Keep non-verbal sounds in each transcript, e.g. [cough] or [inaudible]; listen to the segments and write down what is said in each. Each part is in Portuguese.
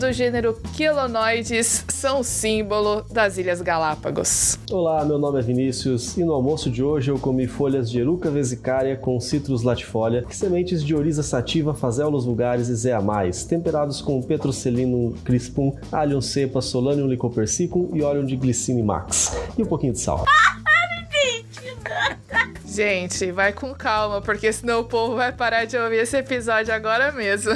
do gênero Quelonoides são o símbolo das Ilhas Galápagos. Olá, meu nome é Vinícius e no almoço de hoje eu comi folhas de eruca vesicária com citrus latifolia, sementes de oriza sativa, fazelos vulgares e zeamais, temperados com petrocelino crispum, alho cepa, solanium licopersicum e óleo de glicine max e um pouquinho de sal. [laughs] Gente, vai com calma, porque senão o povo vai parar de ouvir esse episódio agora mesmo.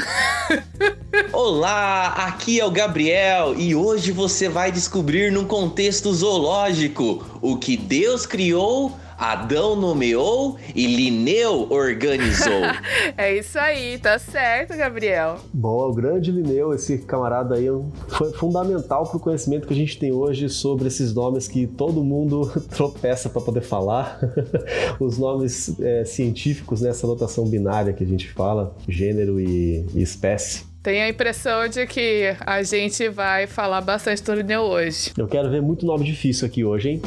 [laughs] Olá, aqui é o Gabriel e hoje você vai descobrir num contexto zoológico o que Deus criou Adão nomeou e Linneu organizou. [laughs] é isso aí, tá certo, Gabriel. Bom, o grande Linneu, esse camarada aí, foi fundamental pro conhecimento que a gente tem hoje sobre esses nomes que todo mundo [laughs] tropeça para poder falar. [laughs] Os nomes é, científicos nessa notação binária que a gente fala, gênero e, e espécie. Tenho a impressão de que a gente vai falar bastante do Linneu hoje. Eu quero ver muito nome difícil aqui hoje, hein?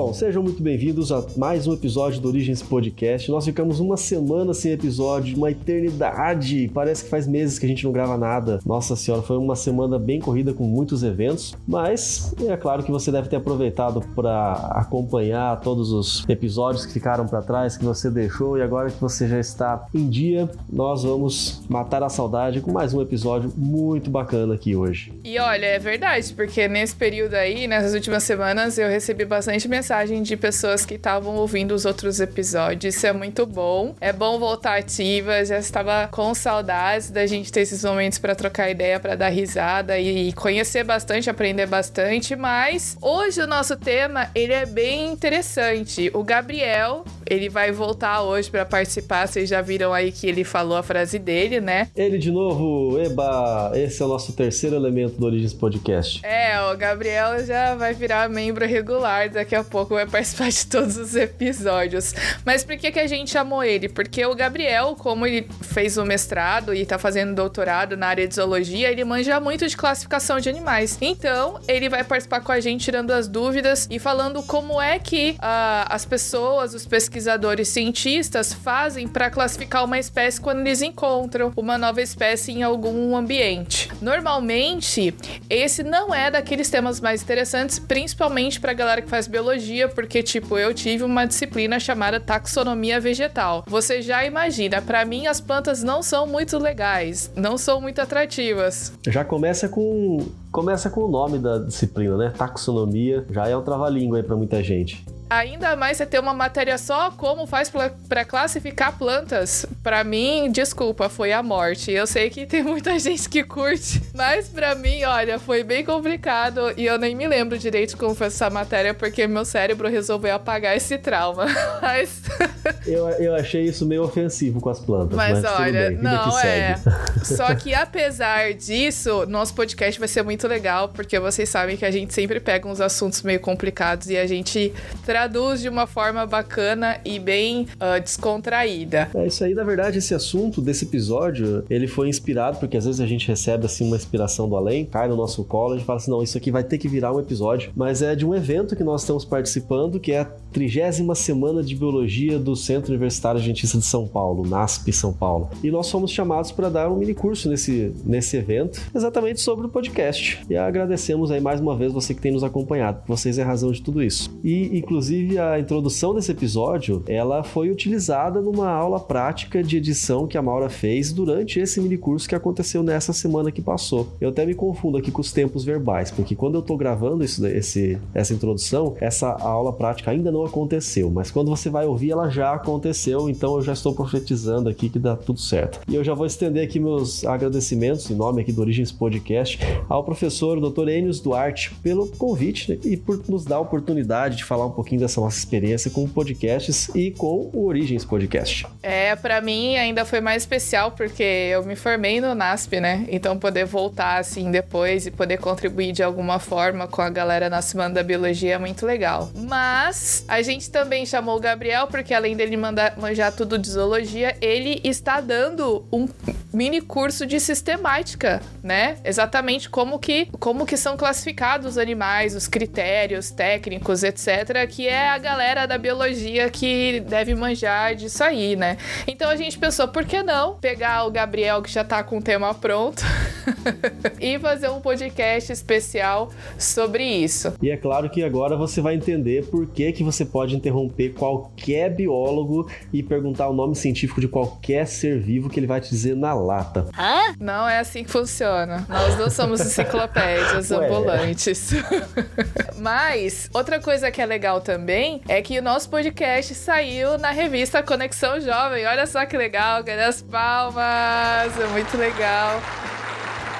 Bom, sejam muito bem-vindos a mais um episódio do Origens Podcast. Nós ficamos uma semana sem episódio, uma eternidade. Parece que faz meses que a gente não grava nada. Nossa senhora, foi uma semana bem corrida com muitos eventos, mas é claro que você deve ter aproveitado para acompanhar todos os episódios que ficaram para trás, que você deixou e agora que você já está em dia, nós vamos matar a saudade com mais um episódio muito bacana aqui hoje. E olha, é verdade, porque nesse período aí, nessas últimas semanas, eu recebi bastante mensagem mensagem de pessoas que estavam ouvindo os outros episódios. Isso é muito bom. É bom voltar ativa. Já estava com saudades da gente ter esses momentos para trocar ideia, para dar risada e conhecer bastante, aprender bastante. Mas hoje o nosso tema ele é bem interessante. O Gabriel ele vai voltar hoje para participar. Vocês já viram aí que ele falou a frase dele, né? Ele de novo, eba! Esse é o nosso terceiro elemento do Origens Podcast. É, o Gabriel já vai virar membro regular daqui a pouco pouco vai participar de todos os episódios. Mas por que, que a gente chamou ele? Porque o Gabriel, como ele fez o mestrado e tá fazendo doutorado na área de zoologia, ele manja muito de classificação de animais. Então, ele vai participar com a gente tirando as dúvidas e falando como é que uh, as pessoas, os pesquisadores cientistas fazem para classificar uma espécie quando eles encontram uma nova espécie em algum ambiente. Normalmente, esse não é daqueles temas mais interessantes, principalmente para galera que faz biologia biologia, porque, tipo, eu tive uma disciplina chamada taxonomia vegetal. Você já imagina, para mim as plantas não são muito legais, não são muito atrativas. Já começa com começa com o nome da disciplina, né? Taxonomia, já é um trava-língua aí para muita gente. Ainda mais você ter uma matéria só como faz para classificar plantas. Para mim, desculpa, foi a morte. Eu sei que tem muita [laughs] gente que curte, mas para mim, olha, foi bem complicado e eu nem me lembro direito como foi essa matéria porque meu cérebro resolveu apagar esse trauma. [laughs] Mas eu, eu achei isso meio ofensivo com as plantas. Mas, mas olha, bem, não é. [laughs] Só que apesar disso, nosso podcast vai ser muito legal porque vocês sabem que a gente sempre pega uns assuntos meio complicados e a gente traz traduz de uma forma bacana e bem uh, descontraída. É isso aí, na verdade, esse assunto desse episódio, ele foi inspirado, porque às vezes a gente recebe assim uma inspiração do além, cai no nosso colo, a gente fala assim, não, isso aqui vai ter que virar um episódio, mas é de um evento que nós estamos participando, que é a trigésima semana de biologia do Centro Universitário Adventista de São Paulo, NASP São Paulo. E nós fomos chamados para dar um mini curso nesse, nesse evento, exatamente sobre o podcast. E agradecemos aí mais uma vez você que tem nos acompanhado. Vocês é a razão de tudo isso. E inclusive Inclusive, a introdução desse episódio, ela foi utilizada numa aula prática de edição que a Maura fez durante esse mini curso que aconteceu nessa semana que passou. Eu até me confundo aqui com os tempos verbais, porque quando eu tô gravando isso, esse, essa introdução, essa aula prática ainda não aconteceu, mas quando você vai ouvir, ela já aconteceu, então eu já estou profetizando aqui que dá tudo certo. E eu já vou estender aqui meus agradecimentos, em nome aqui do Origens Podcast, ao professor Dr. Enios Duarte pelo convite né, e por nos dar a oportunidade de falar um pouquinho pouquinho dessa nossa experiência com podcasts e com o Origens Podcast. É, para mim ainda foi mais especial porque eu me formei no NASP, né? Então poder voltar assim depois e poder contribuir de alguma forma com a galera na Semana da Biologia é muito legal. Mas a gente também chamou o Gabriel porque além dele mandar manjar tudo de zoologia, ele está dando um mini curso de sistemática, né? Exatamente como que como que são classificados os animais, os critérios técnicos, etc, que é a galera da biologia que deve manjar disso aí, né? Então a gente pensou, por que não pegar o Gabriel, que já tá com o tema pronto, [laughs] e fazer um podcast especial sobre isso. E é claro que agora você vai entender por que, que você pode interromper qualquer biólogo e perguntar o nome científico de qualquer ser vivo que ele vai te dizer na lata. Hã? Não é assim que funciona. Nós não somos enciclopédias [laughs] ambulantes. [laughs] Mas, outra coisa que é legal também é que o nosso podcast saiu na revista Conexão Jovem. Olha só que legal, cadê as palmas? É muito legal.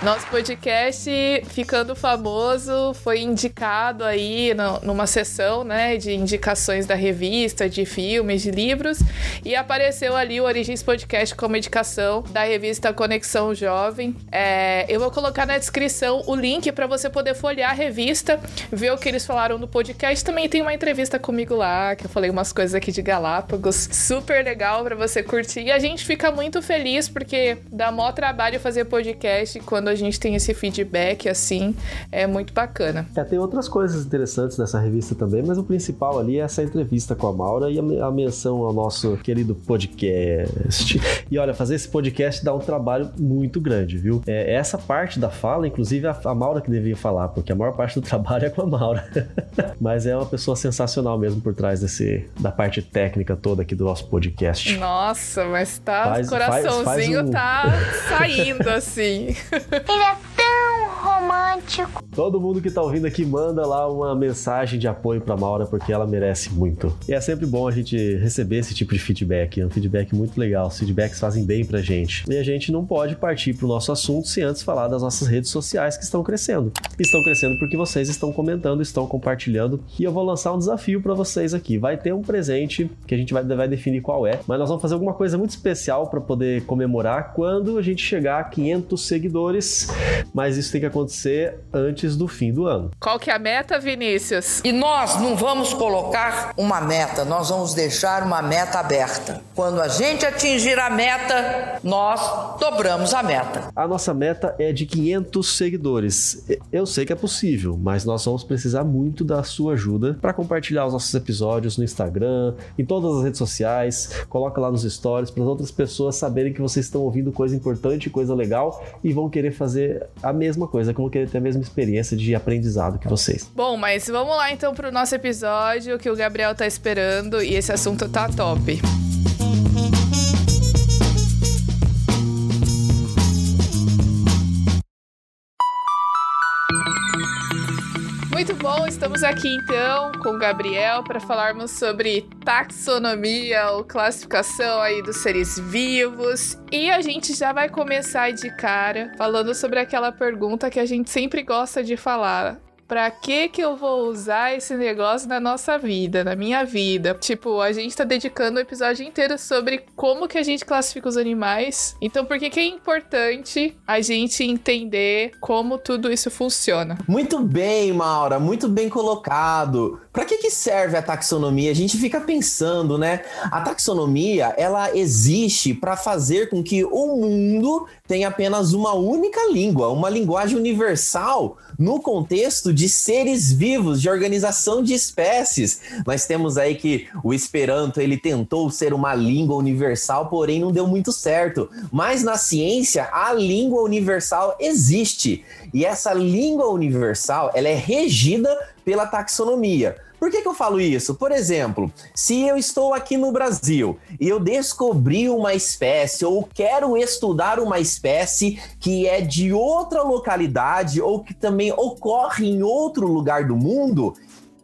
Nosso podcast, ficando famoso, foi indicado aí no, numa sessão, né, de indicações da revista, de filmes, de livros, e apareceu ali o Origens Podcast como indicação da revista Conexão Jovem. É, eu vou colocar na descrição o link para você poder folhear a revista, ver o que eles falaram no podcast. Também tem uma entrevista comigo lá, que eu falei umas coisas aqui de Galápagos, super legal para você curtir. E a gente fica muito feliz porque dá maior trabalho fazer podcast quando quando a gente tem esse feedback assim, é muito bacana. É, tem outras coisas interessantes nessa revista também, mas o principal ali é essa entrevista com a Maura e a, a menção ao nosso querido podcast. E olha, fazer esse podcast dá um trabalho muito grande, viu? É, essa parte da fala, inclusive a, a Maura que devia falar, porque a maior parte do [laughs] trabalho é com a Maura. [laughs] mas é uma pessoa sensacional mesmo por trás desse da parte técnica toda aqui do nosso podcast. Nossa, mas tá, faz, coraçãozinho faz, faz um... tá [laughs] saindo assim. Привет! Romântico. Todo mundo que tá ouvindo aqui manda lá uma mensagem de apoio pra Maura, porque ela merece muito. E é sempre bom a gente receber esse tipo de feedback. É um feedback muito legal. Os feedbacks fazem bem pra gente. E a gente não pode partir pro nosso assunto sem antes falar das nossas redes sociais que estão crescendo. Estão crescendo porque vocês estão comentando, estão compartilhando. E eu vou lançar um desafio para vocês aqui. Vai ter um presente que a gente vai, vai definir qual é, mas nós vamos fazer alguma coisa muito especial para poder comemorar quando a gente chegar a 500 seguidores. Mas isso tem que acontecer antes do fim do ano. Qual que é a meta, Vinícius? E nós não vamos colocar uma meta, nós vamos deixar uma meta aberta. Quando a gente atingir a meta, nós dobramos a meta. A nossa meta é de 500 seguidores. Eu sei que é possível, mas nós vamos precisar muito da sua ajuda para compartilhar os nossos episódios no Instagram, em todas as redes sociais, coloca lá nos stories para as outras pessoas saberem que vocês estão ouvindo coisa importante, coisa legal e vão querer fazer a mesma coisa, como querer ter a mesma experiência de aprendizado que vocês. Bom, mas vamos lá então pro nosso episódio que o Gabriel tá esperando e esse assunto tá top. Muito bom, estamos aqui então com o Gabriel para falarmos sobre taxonomia ou classificação aí dos seres vivos. E a gente já vai começar de cara falando sobre aquela pergunta que a gente sempre gosta de falar pra que que eu vou usar esse negócio na nossa vida, na minha vida? Tipo, a gente tá dedicando o episódio inteiro sobre como que a gente classifica os animais. Então, por que que é importante a gente entender como tudo isso funciona? Muito bem, Maura, muito bem colocado. Para que que serve a taxonomia? A gente fica pensando, né? A taxonomia, ela existe para fazer com que o mundo tenha apenas uma única língua, uma linguagem universal no contexto de seres vivos, de organização de espécies. Nós temos aí que o Esperanto ele tentou ser uma língua universal, porém não deu muito certo. Mas na ciência a língua universal existe e essa língua universal ela é regida pela taxonomia. Por que, que eu falo isso? Por exemplo, se eu estou aqui no Brasil e eu descobri uma espécie ou quero estudar uma espécie que é de outra localidade ou que também ocorre em outro lugar do mundo,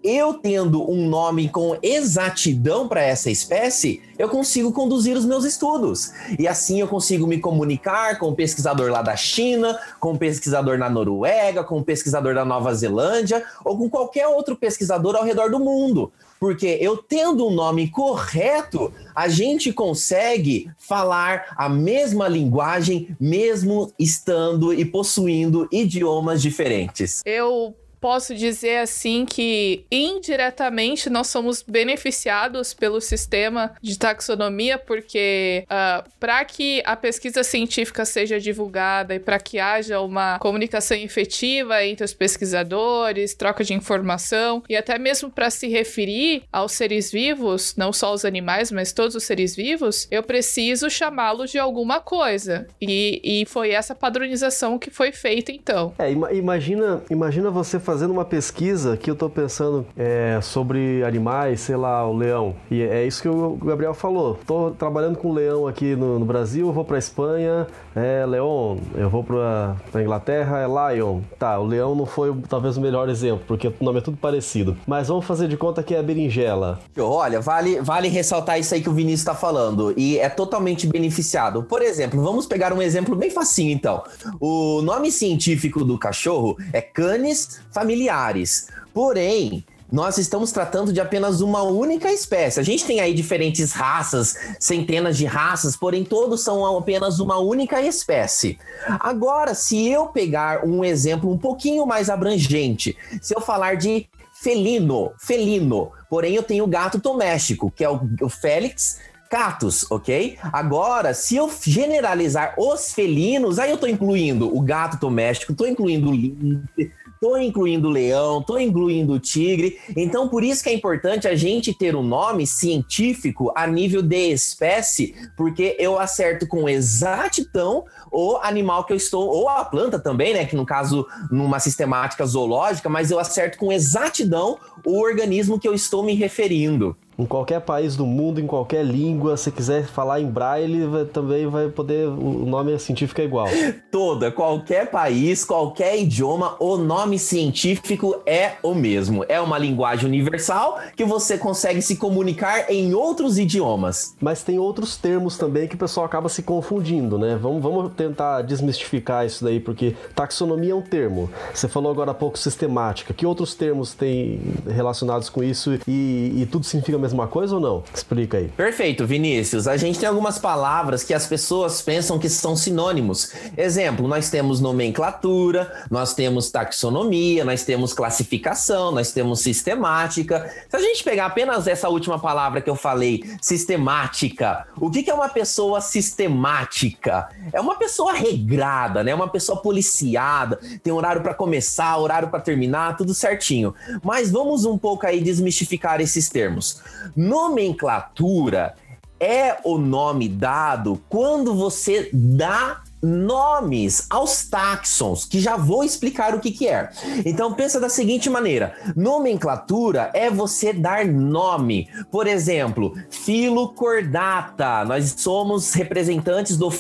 eu tendo um nome com exatidão para essa espécie, eu consigo conduzir os meus estudos. E assim eu consigo me comunicar com um pesquisador lá da China, com um pesquisador na Noruega, com um pesquisador da Nova Zelândia ou com qualquer outro pesquisador ao redor do mundo. Porque eu tendo um nome correto, a gente consegue falar a mesma linguagem, mesmo estando e possuindo idiomas diferentes. Eu posso dizer assim que indiretamente nós somos beneficiados pelo sistema de taxonomia, porque uh, para que a pesquisa científica seja divulgada e para que haja uma comunicação efetiva entre os pesquisadores, troca de informação e até mesmo para se referir aos seres vivos, não só os animais, mas todos os seres vivos, eu preciso chamá-los de alguma coisa. E, e foi essa padronização que foi feita então. É, imagina, imagina você fazendo uma pesquisa que eu tô pensando é, sobre animais, sei lá, o leão. E é isso que o Gabriel falou. Tô trabalhando com leão aqui no, no Brasil, vou pra Espanha, é leão. Eu vou pra Inglaterra, é lion. Tá, o leão não foi talvez o melhor exemplo, porque o nome é tudo parecido. Mas vamos fazer de conta que é berinjela. Olha, vale, vale ressaltar isso aí que o Vinícius está falando. E é totalmente beneficiado. Por exemplo, vamos pegar um exemplo bem facinho então. O nome científico do cachorro é Canis familiares. Porém, nós estamos tratando de apenas uma única espécie. A gente tem aí diferentes raças, centenas de raças, porém todos são apenas uma única espécie. Agora, se eu pegar um exemplo um pouquinho mais abrangente, se eu falar de felino, felino, porém eu tenho gato doméstico, que é o, o Félix catus, ok? Agora, se eu generalizar os felinos, aí eu tô incluindo o gato doméstico, tô incluindo o lince, tô incluindo o leão, tô incluindo o tigre. Então, por isso que é importante a gente ter um nome científico a nível de espécie, porque eu acerto com exatidão o animal que eu estou, ou a planta também, né? Que no caso, numa sistemática zoológica, mas eu acerto com exatidão o organismo que eu estou me referindo. Em qualquer país do mundo, em qualquer língua, se quiser falar em braille, vai, também vai poder. O nome científico é igual. [laughs] Toda, qualquer país, qualquer idioma, o nome científico é o mesmo. É uma linguagem universal que você consegue se comunicar em outros idiomas. Mas tem outros termos também que o pessoal acaba se confundindo, né? Vamos, vamos tentar desmistificar isso daí, porque taxonomia é um termo. Você falou agora há pouco sistemática. Que outros termos tem relacionados com isso e, e tudo significa mesma coisa ou não? Explica aí. Perfeito, Vinícius. A gente tem algumas palavras que as pessoas pensam que são sinônimos. Exemplo, nós temos nomenclatura, nós temos taxonomia, nós temos classificação, nós temos sistemática. Se a gente pegar apenas essa última palavra que eu falei, sistemática, o que é uma pessoa sistemática? É uma pessoa regrada, né? Uma pessoa policiada, tem horário para começar, horário para terminar, tudo certinho. Mas vamos um pouco aí desmistificar esses termos. Nomenclatura é o nome dado quando você dá nomes aos táxons, que já vou explicar o que, que é. Então pensa da seguinte maneira: nomenclatura é você dar nome. Por exemplo, filocordata. Nós somos representantes do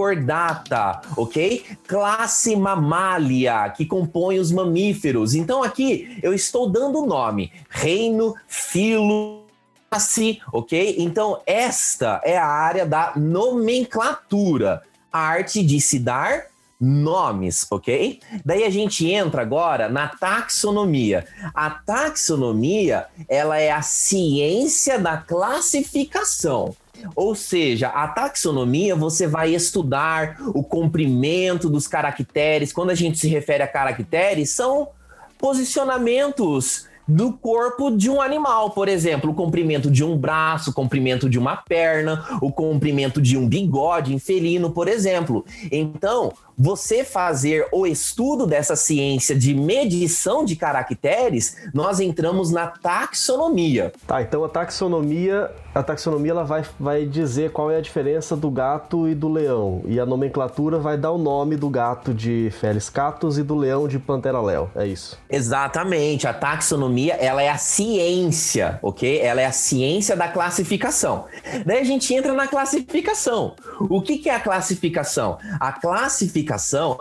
filocordata, ok? Classe mamália, que compõe os mamíferos. Então aqui eu estou dando nome: reino, filo, classe, ok? Então, esta é a área da nomenclatura a arte de se dar nomes, ok? Daí a gente entra agora na taxonomia. A taxonomia, ela é a ciência da classificação. Ou seja, a taxonomia você vai estudar o comprimento dos caracteres. Quando a gente se refere a caracteres, são posicionamentos do corpo de um animal, por exemplo, o comprimento de um braço, o comprimento de uma perna, o comprimento de um bigode em felino, por exemplo. Então, você fazer o estudo dessa ciência de medição de caracteres, nós entramos na taxonomia. Tá, então a taxonomia, a taxonomia ela vai, vai dizer qual é a diferença do gato e do leão, e a nomenclatura vai dar o nome do gato de Felis catus e do leão de Pantera leo, é isso. Exatamente, a taxonomia, ela é a ciência, OK? Ela é a ciência da classificação. Daí a gente entra na classificação. O que, que é a classificação? A classificação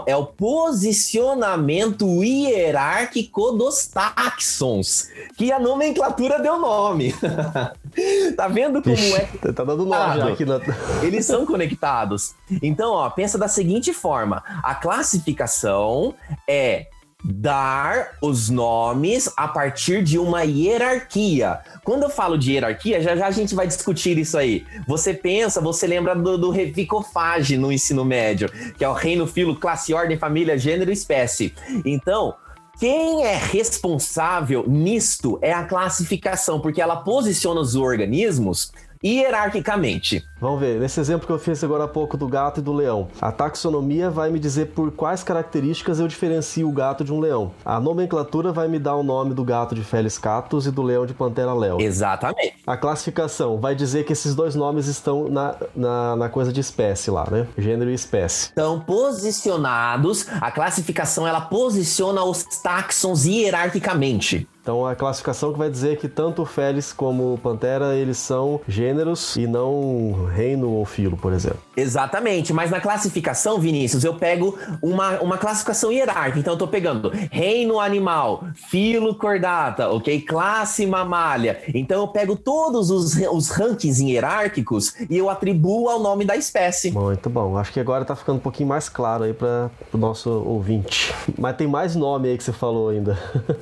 é o posicionamento hierárquico dos táxons, que a nomenclatura deu nome. [laughs] tá vendo como Ixi, é? Tá dando nome aqui na... [laughs] Eles são conectados. Então, ó, pensa da seguinte forma: a classificação é dar os nomes a partir de uma hierarquia. Quando eu falo de hierarquia, já já a gente vai discutir isso aí. Você pensa, você lembra do, do revicofage no ensino médio, que é o reino, filo, classe, ordem, família, gênero, espécie. Então, Quem é responsável nisto é a classificação, porque ela posiciona os organismos hierarquicamente. Vamos ver, nesse exemplo que eu fiz agora há pouco do gato e do leão, a taxonomia vai me dizer por quais características eu diferencio o gato de um leão. A nomenclatura vai me dar o nome do gato de Felis catus e do leão de Pantera leo. Exatamente. A classificação vai dizer que esses dois nomes estão na, na, na coisa de espécie lá, né? Gênero e espécie. Estão posicionados, a classificação ela posiciona os táxons hierarquicamente. Então a classificação que vai dizer que tanto o Felis como o Pantera, eles são gêneros e não reino ou filo, por exemplo. Exatamente, mas na classificação, Vinícius, eu pego uma, uma classificação hierárquica. Então eu tô pegando reino animal, filo cordata, ok? Classe mamalha. Então eu pego todos os, os rankings hierárquicos e eu atribuo ao nome da espécie. Muito bom. Acho que agora tá ficando um pouquinho mais claro aí para o nosso ouvinte. Mas tem mais nome aí que você falou ainda.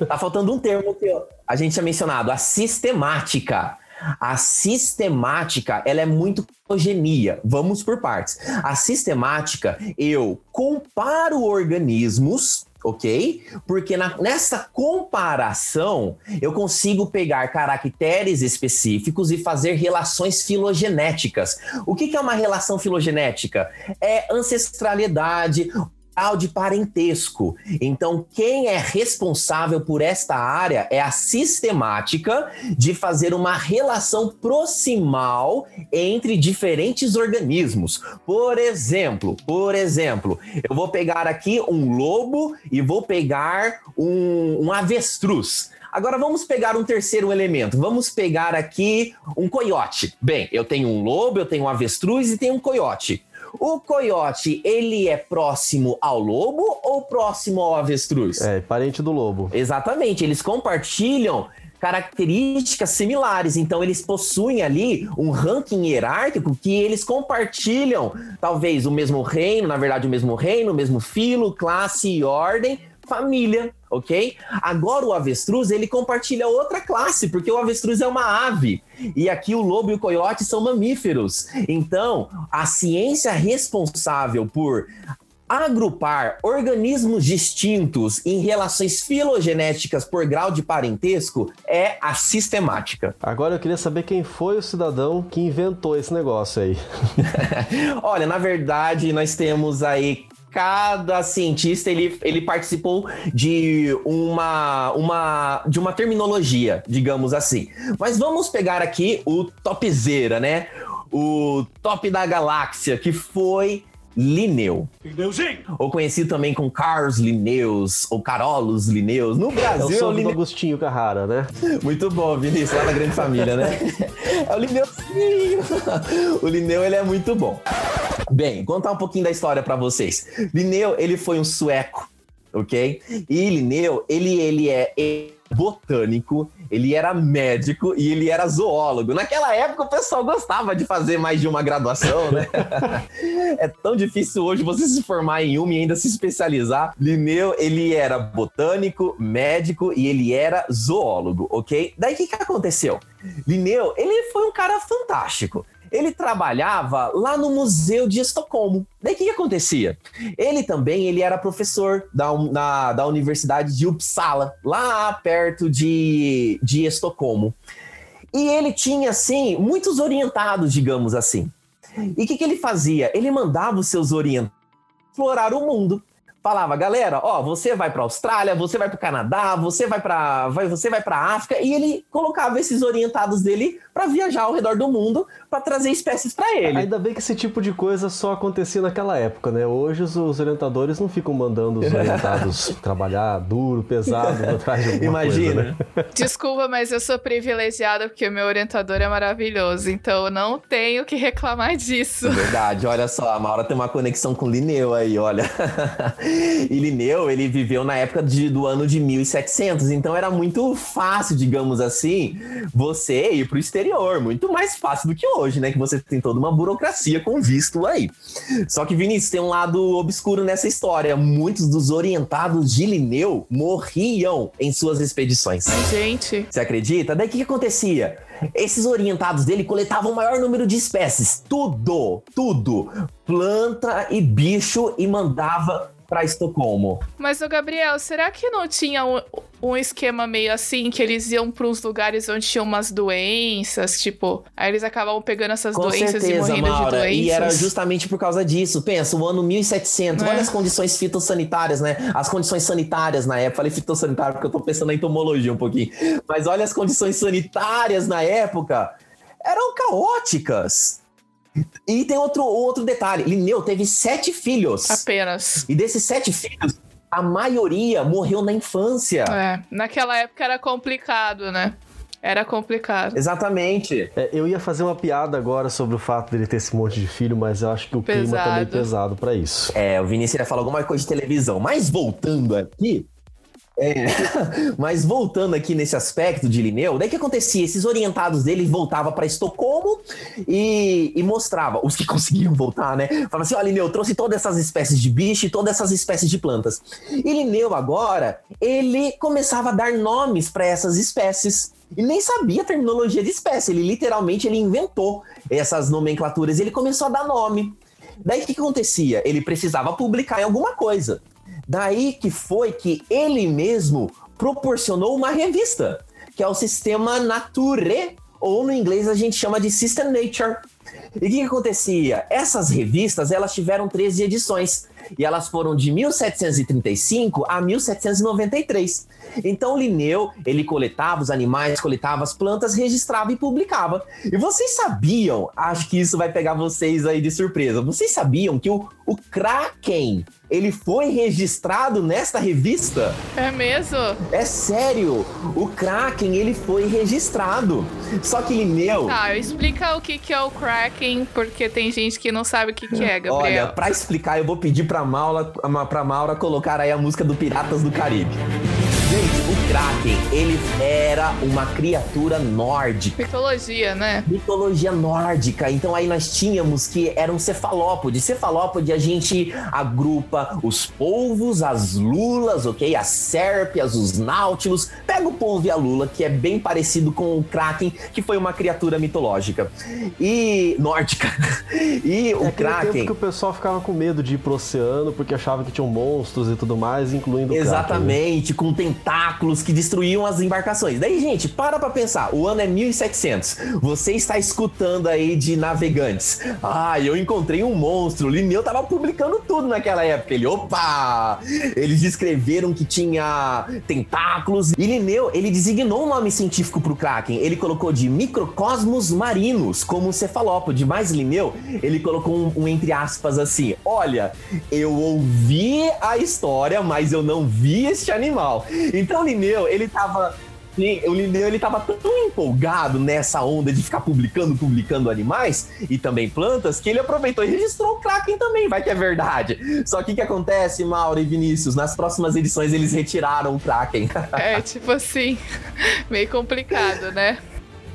Tá faltando um termo a gente tinha mencionado, a sistemática. A sistemática, ela é muito homogenia. Vamos por partes. A sistemática, eu comparo organismos, ok? Porque na, nessa comparação eu consigo pegar caracteres específicos e fazer relações filogenéticas. O que, que é uma relação filogenética? É ancestralidade, de parentesco. Então, quem é responsável por esta área é a sistemática de fazer uma relação proximal entre diferentes organismos. Por exemplo, por exemplo, eu vou pegar aqui um lobo e vou pegar um, um avestruz. Agora vamos pegar um terceiro elemento. Vamos pegar aqui um coiote. Bem, eu tenho um lobo, eu tenho um avestruz e tenho um coiote. O coiote, ele é próximo ao lobo ou próximo ao avestruz? É, parente do lobo. Exatamente, eles compartilham características similares. Então, eles possuem ali um ranking hierárquico que eles compartilham, talvez o mesmo reino, na verdade, o mesmo reino, o mesmo filo, classe e ordem, família, ok? Agora o avestruz ele compartilha outra classe, porque o avestruz é uma ave e aqui o lobo e o coiote são mamíferos. Então, a ciência responsável por agrupar organismos distintos em relações filogenéticas por grau de parentesco é a sistemática. Agora eu queria saber quem foi o cidadão que inventou esse negócio aí. [laughs] Olha, na verdade, nós temos aí cada cientista ele, ele participou de uma, uma de uma terminologia, digamos assim. Mas vamos pegar aqui o topzera, né? O top da galáxia, que foi Linneu. Linneuzinho! Ou conhecido também como Carlos Linneus, ou Carolos Linneus. No Brasil é o, é o Linne... Agostinho Carrara, né? [laughs] Muito bom, Vinícius, lá na grande família, né? [laughs] é o Linneuzinho! [laughs] o Linneu, ele é muito bom. Bem, contar um pouquinho da história para vocês. Linneu, ele foi um sueco, ok? E Linneu, ele, ele é botânico, ele era médico e ele era zoólogo. Naquela época o pessoal gostava de fazer mais de uma graduação, né? [laughs] é tão difícil hoje você se formar em uma e ainda se especializar. Linneu, ele era botânico, médico e ele era zoólogo, ok? Daí o que, que aconteceu? Linneu, ele foi um cara fantástico ele trabalhava lá no Museu de Estocolmo. Daí o que, que, acontecia? Ele também ele era professor da, na, da Universidade de Uppsala, lá perto de, de Estocolmo. E ele tinha, assim, muitos orientados, digamos assim. E o que, que ele fazia? Ele mandava os seus orientados explorar o mundo falava, galera, ó, você vai para Austrália, você vai para o Canadá, você vai para vai, você vai para África e ele colocava esses orientados dele para viajar ao redor do mundo para trazer espécies para ele. Ainda bem que esse tipo de coisa só acontecia naquela época, né? Hoje os, os orientadores não ficam mandando os orientados [laughs] trabalhar duro, pesado atrás de Imagina. Coisa, né? Desculpa, mas eu sou privilegiada porque o meu orientador é maravilhoso, então eu não tenho que reclamar disso. Verdade, olha só, a Maura tem uma conexão com o Linneu aí, olha. e Linneu, ele viveu na época de, do ano de 1700, então era muito fácil, digamos assim, você ir pro exterior, muito mais fácil do que hoje, né? Que você tem toda uma burocracia com visto aí. Só que, Vinícius, tem um lado obscuro nessa história. Muitos dos orientados de Linneu morriam em suas expedições. Gente. Você acredita? Daí o que, que acontecia? Esses orientados dele coletavam o maior número de espécies, tudo, tudo, planta e bicho, e mandava para Estocolmo. Mas, o Gabriel, será que não tinha um, esquema meio assim, que eles iam para uns lugares onde tinham umas doenças, tipo, aí eles acabavam pegando essas Com doenças certeza, e morrendo Maura. de doenças? E era justamente por causa disso. Pensa, o ano 1700, É. olha as condições fitossanitárias, né? As condições sanitárias na época. Falei fitossanitário porque eu tô pensando na entomologia um pouquinho. Mas olha as condições sanitárias na época. Eram caóticas. E tem outro, outro detalhe. Linneu teve sete filhos. Apenas. E desses sete filhos, a maioria morreu na infância. É, naquela época era complicado, né? Era complicado. Exatamente. É, eu ia fazer uma piada agora sobre o fato dele ter esse monte de filho, mas eu acho que o clima tá meio Pesado. pesado pra isso. É, o Vinícius ia falar alguma coisa de televisão. Mas voltando aqui. É, [laughs] mas voltando aqui nesse aspecto de Linneu, daí que acontecia? Esses orientados dele voltavam para Estocolmo e, e mostrava, os que [laughs] conseguiram voltar, né? Falava assim: ó, Linneu, eu trouxe todas essas espécies de bicho e todas essas espécies de plantas. E Linneu agora, ele começava a dar nomes para essas espécies. E nem sabia a terminologia de espécie, ele literalmente ele inventou essas nomenclaturas ele começou a dar nome. Daí o que, que acontecia? Ele precisava publicar em alguma coisa. Daí que foi que ele mesmo proporcionou uma revista, que é o sistema Nature, ou no inglês a gente chama de System Nature. E o que, que acontecia? Essas revistas elas tiveram 13 edições e elas foram de 1735 a 1793. Então Linneu, ele coletava os animais, coletava as plantas, registrava e publicava. E vocês sabiam, acho que isso vai pegar vocês aí de surpresa, vocês sabiam que o, o Kraken, ele foi registrado nesta revista? É mesmo? É sério, o Kraken, ele foi registrado. Só que Linneu... Tá, explica o que, que é o Kraken, porque tem gente que não sabe o que, que é, Gabriel. Olha, pra explicar, eu vou pedir pra Maura, pra Maura colocar aí a música do Piratas do Caribe. Gente, o Kraken, ele era uma criatura nórdica. Mitologia, né? Mitologia nórdica. Então aí nós tínhamos que era um cefalópode. Cefalópode a gente agrupa os polvos, as lulas, ok? As sérpias, os náutilos. Pega o polvo e a lula, que é bem parecido com o Kraken, que foi uma criatura mitológica. E nórdica. [laughs] E o é aquele Kraken. tempo que o pessoal ficava com medo de ir pro oceano porque achava que tinham monstros e tudo mais, incluindo o Kraken, né? Exatamente, com tentáculos que destruíam as embarcações. Daí, gente, para pra pensar. O ano é 1700. Você está escutando aí de navegantes. Ah, eu encontrei um monstro. O Linneu tava publicando tudo naquela época. Ele, opa! Eles descreveram que tinha tentáculos. E Linneu, ele designou um nome científico pro Kraken. Ele colocou de microcosmos marinos, como cefalópode. Mas Linneu, ele colocou um, um entre aspas assim: Olha, eu ouvi a história, mas eu não vi este animal. Então o Linneu, ele tava. O Linneu, ele tava tão empolgado nessa onda de ficar publicando, publicando animais e também plantas, que ele aproveitou e registrou o Kraken também, vai que é verdade. Só que o que acontece, Mauro e Vinícius? Nas próximas edições eles retiraram o Kraken. [laughs] É, tipo assim, meio complicado, né?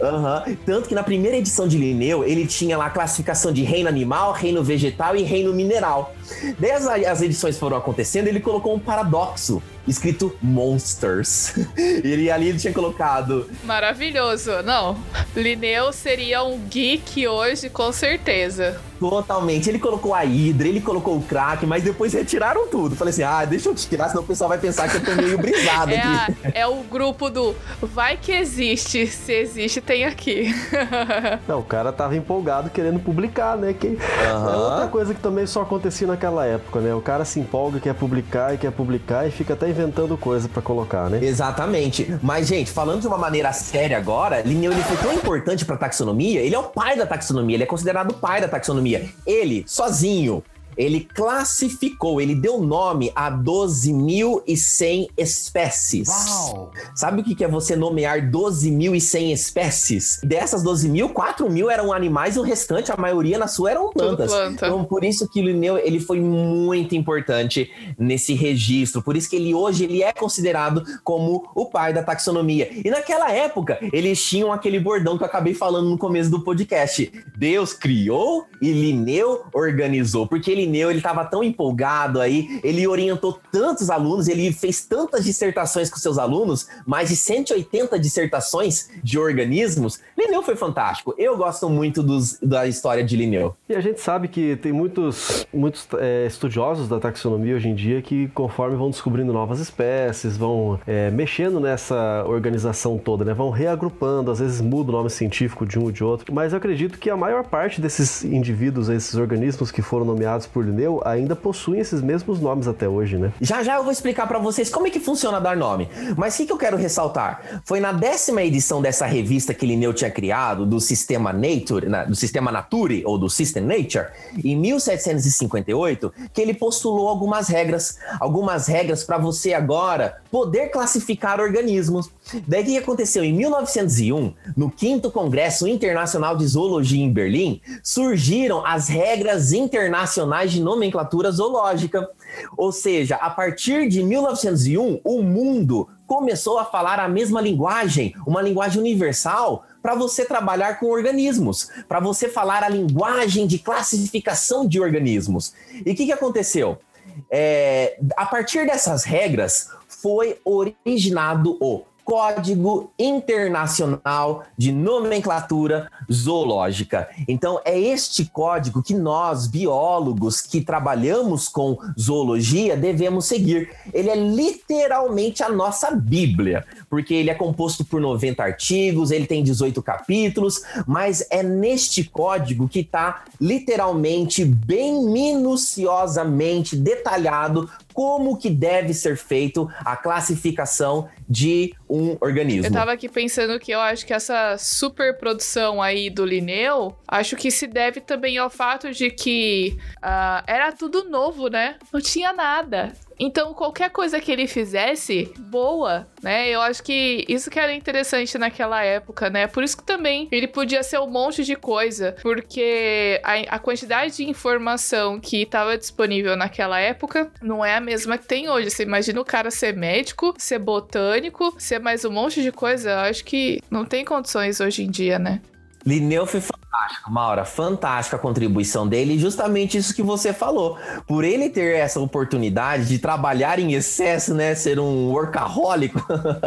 Aham. Tanto que na primeira edição de Linneu, ele tinha lá a classificação de reino animal, reino vegetal e reino mineral. Daí as, as edições foram acontecendo, ele colocou um paradoxo, escrito Monsters. E [laughs] ele ali ele tinha colocado Maravilhoso. Não, Linneu seria um geek hoje, com certeza. totalmente. Ele colocou a Hydra, ele colocou o Kraken, mas depois retiraram tudo. Falei assim, ah, deixa eu tirar, senão o pessoal vai pensar que eu tô meio brisado É, a- aqui. é o grupo do vai que existe, se existe, tem aqui. [laughs] Não, o cara tava empolgado querendo publicar, né? Que é Aham. outra coisa que também só acontecia naquela época, né? O cara se empolga, quer publicar e quer publicar e fica até inventando coisa pra colocar, né? Exatamente. Mas, gente, falando de uma maneira séria agora, Linneu ele foi tão importante pra taxonomia, ele é o pai da taxonomia, ele é considerado o pai da taxonomia. Ele, sozinho, ele classificou, ele deu nome a 12.100 espécies. Sabe o que que é você nomear 12.100 espécies? Dessas 12.000, 4.000 eram animais e o restante, a maioria na sua, eram plantas. planta. Então, por isso que o Linneu, ele foi muito importante nesse registro. Por isso que ele hoje ele é considerado como o pai da taxonomia. E naquela época, eles tinham aquele bordão que eu acabei falando no começo do podcast. Deus criou e Linneu organizou. Porque ele Linneu, ele estava tão empolgado aí, ele orientou tantos alunos, ele fez tantas dissertações com seus alunos, mais de 180 dissertações de organismos. Linneu foi fantástico. Eu gosto muito dos, da história de Linneu. E a gente sabe que tem muitos, muitos é, estudiosos da taxonomia hoje em dia que, conforme vão descobrindo novas espécies, vão é, mexendo nessa organização toda, né? Vão reagrupando, às vezes muda o nome científico de um ou de outro. Mas eu acredito que a maior parte desses indivíduos, esses organismos que foram nomeados por Linneu, ainda possuem esses mesmos nomes até hoje, né? Já já eu vou explicar para vocês como é que funciona dar nome. Mas o que, que eu quero ressaltar? Foi na décima edição dessa revista que Linneu tinha criado, do Sistema Nature, do Sistema Nature, ou do System Nature, em 1758, que ele postulou algumas regras, algumas regras para você agora poder classificar organismos. Daí o que aconteceu? Em 1901, no 5 Congresso Internacional de Zoologia em Berlim, surgiram as regras internacionais de nomenclatura zoológica. Ou seja, a partir de 1901, o mundo começou a falar a mesma linguagem, uma linguagem universal, para você trabalhar com organismos, para você falar a linguagem de classificação de organismos. E o que, que aconteceu? É, a partir dessas regras, foi originado o Código Internacional de Nomenclatura Zoológica. Então, é este código que nós, biólogos que trabalhamos com zoologia, devemos seguir. Ele é literalmente a nossa Bíblia, porque ele é composto por 90 artigos, ele tem 18 capítulos, mas é neste código que está literalmente, bem minuciosamente detalhado como que deve ser feito a classificação de um organismo. Eu tava aqui pensando que eu acho que essa superprodução aí do Linneu, acho que se deve também ao fato de que uh, era tudo novo, né? Não tinha nada. Então, qualquer coisa que ele fizesse, boa, né? Eu acho que isso que era interessante naquela época, né? Por isso que também ele podia ser um monte de coisa, porque a, a quantidade de informação que estava disponível naquela época não é a mesma que tem hoje. Você imagina o cara ser médico, ser botânico, ser mais um monte de coisa. Eu acho que não tem condições hoje em dia, né? Foi fantástico, Maura, fantástica a contribuição dele, justamente isso que você falou. Por ele ter essa oportunidade de trabalhar em excesso, né, ser um workaholic,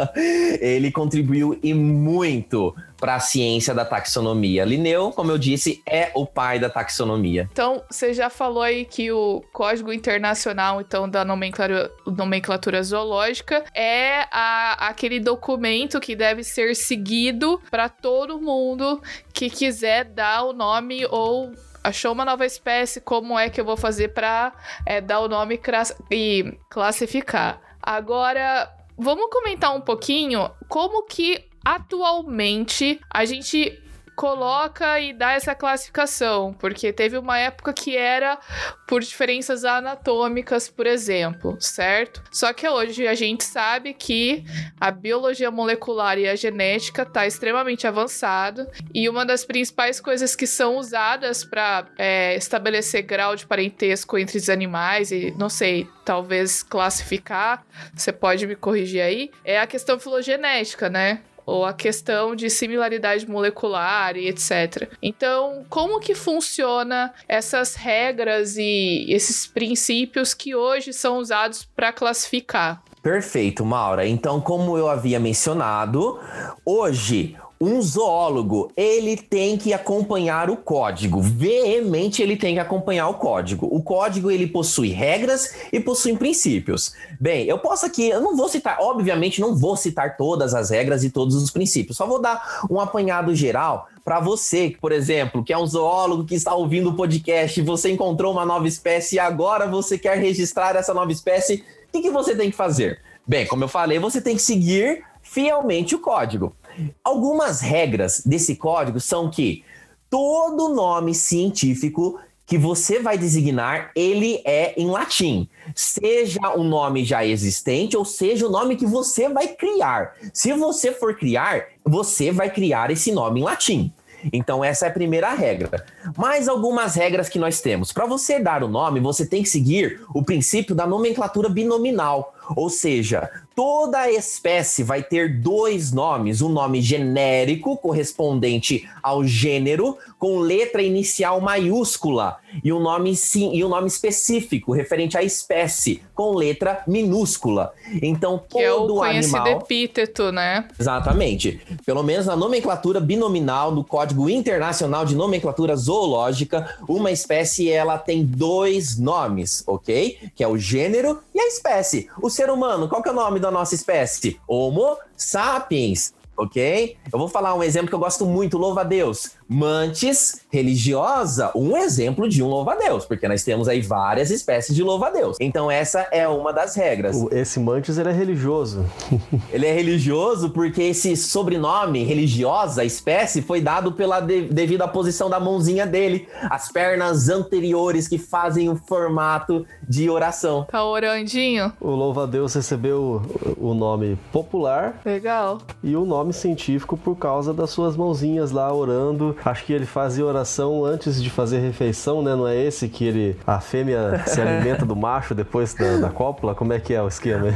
[laughs] ele contribuiu e muito para a ciência da taxonomia. Linneu, como eu disse, é o pai da taxonomia. Então, você já falou aí que o Código Internacional, então, da nomenclatura, nomenclatura zoológica é a, aquele documento que deve ser seguido para todo mundo que quiser dar o nome ou achou uma nova espécie, como é que eu vou fazer para é, dar o nome e classificar? Agora, vamos comentar um pouquinho como que atualmente a gente coloca e dá essa classificação, porque teve uma época que era por diferenças anatômicas, por exemplo, certo? Só que hoje a gente sabe que a biologia molecular e a genética está extremamente avançada e uma das principais coisas que são usadas para é, estabelecer grau de parentesco entre os animais e não sei, talvez classificar, você pode me corrigir aí, é a questão filogenética, né? Ou a questão de similaridade molecular e etc. Então, como que funciona essas regras e esses princípios que hoje são usados para classificar? Perfeito, Maura. Então, como eu havia mencionado, hoje um zoólogo, ele tem que acompanhar o código. Veemente ele tem que acompanhar o código. O código ele possui regras e possui princípios. Bem, eu posso aqui, eu não vou citar, obviamente não vou citar todas as regras e todos os princípios. Só vou dar um apanhado geral para você, por exemplo, que é um zoólogo que está ouvindo o podcast, você encontrou uma nova espécie e agora você quer registrar essa nova espécie, o que, que você tem que fazer? Bem, como eu falei, você tem que seguir fielmente o código. Algumas regras desse código são que todo nome científico que você vai designar, ele é em latim. Seja um nome já existente ou seja o nome que você vai criar. Se você for criar, você vai criar esse nome em latim. Então, essa é a primeira regra. Mais algumas regras que nós temos. Para você dar o nome, você tem que seguir o princípio da nomenclatura binominal. Ou seja, toda espécie vai ter dois nomes: um nome genérico, correspondente ao gênero, com letra inicial maiúscula, e um nome sim, e um nome específico, referente à espécie, com letra minúscula. Então, todo que é o conhecido animal. epíteto, né? Exatamente. Pelo menos na nomenclatura binominal do Código Internacional de Nomenclatura Zoológica, uma espécie ela tem dois nomes, ok? Que é o gênero e a espécie. O ser humano, qual que é o nome da nossa espécie? Homo sapiens, ok? Eu vou falar um exemplo que eu gosto muito, louva a Deus. Mantis religiosa, um exemplo de um louva-a-Deus, porque nós temos aí várias espécies de louva-a-Deus. Então essa é uma das regras. Esse Mantis, ele é religioso. [laughs] Ele é religioso porque esse sobrenome religiosa, espécie, foi dado pela de- devido à posição da mãozinha dele, as pernas anteriores que fazem o formato de oração. Tá orandinho? O louva-a-Deus recebeu o nome popular Legal. e o nome científico por causa das suas mãozinhas lá orando. Acho que ele fazia oração antes de fazer refeição, né? Não é esse que ele a fêmea se alimenta do macho depois da, da cópula? Como é que é o esquema?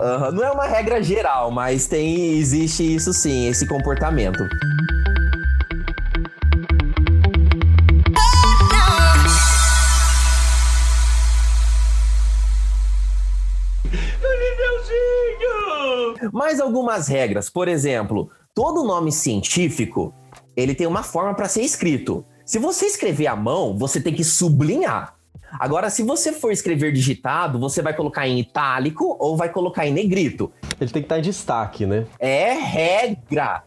Aham, Não é uma regra geral, mas tem existe isso sim, esse comportamento. Mais algumas regras, por exemplo, todo nome científico ele tem uma forma para ser escrito. Se você escrever à mão, você tem que sublinhar. Agora, se você for escrever digitado, você vai colocar em itálico ou vai colocar em negrito. Ele tem que estar em destaque, né? É regra.